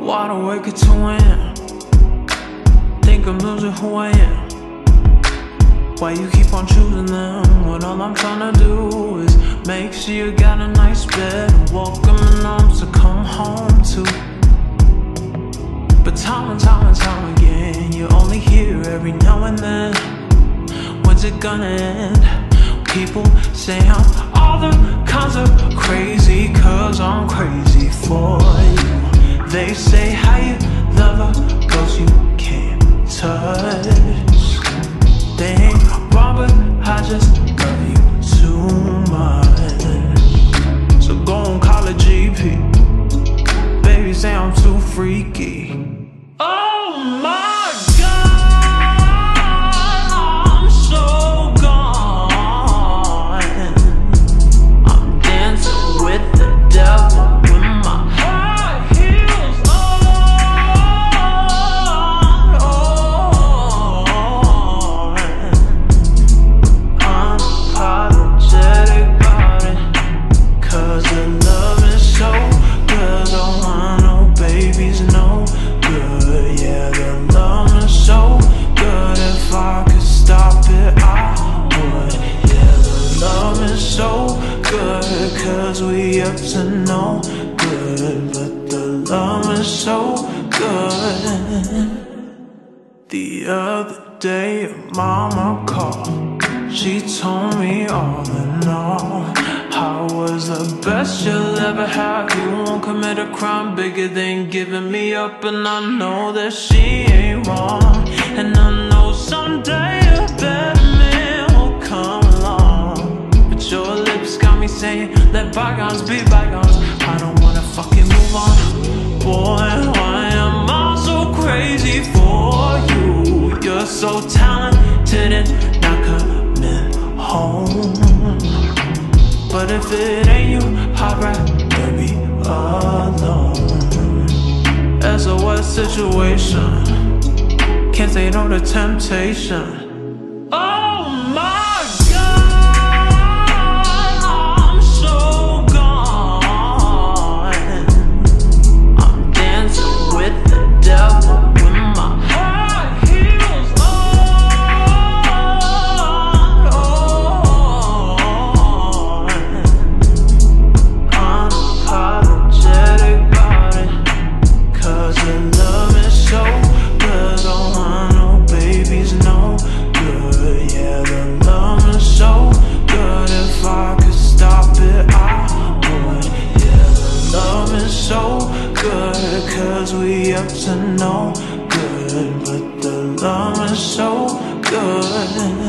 Wide awake at 2 a.m. Think I'm losing who I am. Why you keep on choosing them when all I'm trying to do is make sure you got a nice bed and welcoming arms to come home to. But time and time and time again, you're only hear every now and then. When's it gonna end? People say I'm all the kinds of crazy, cause I'm I'm Cause we up to no good. But the love is so good. The other day, mama called. She told me all in all, I was the best you'll ever have. You won't commit a crime bigger than giving me up, and I know that she ain't wrong. And I bygones be bygones. I don't wanna fucking move on. Boy, why am I so crazy for you? You're so talented and not coming home. But if it ain't you, I'd rather be alone. SOS situation. Can't say no to temptation. Cause we up to no good. But the love is so good.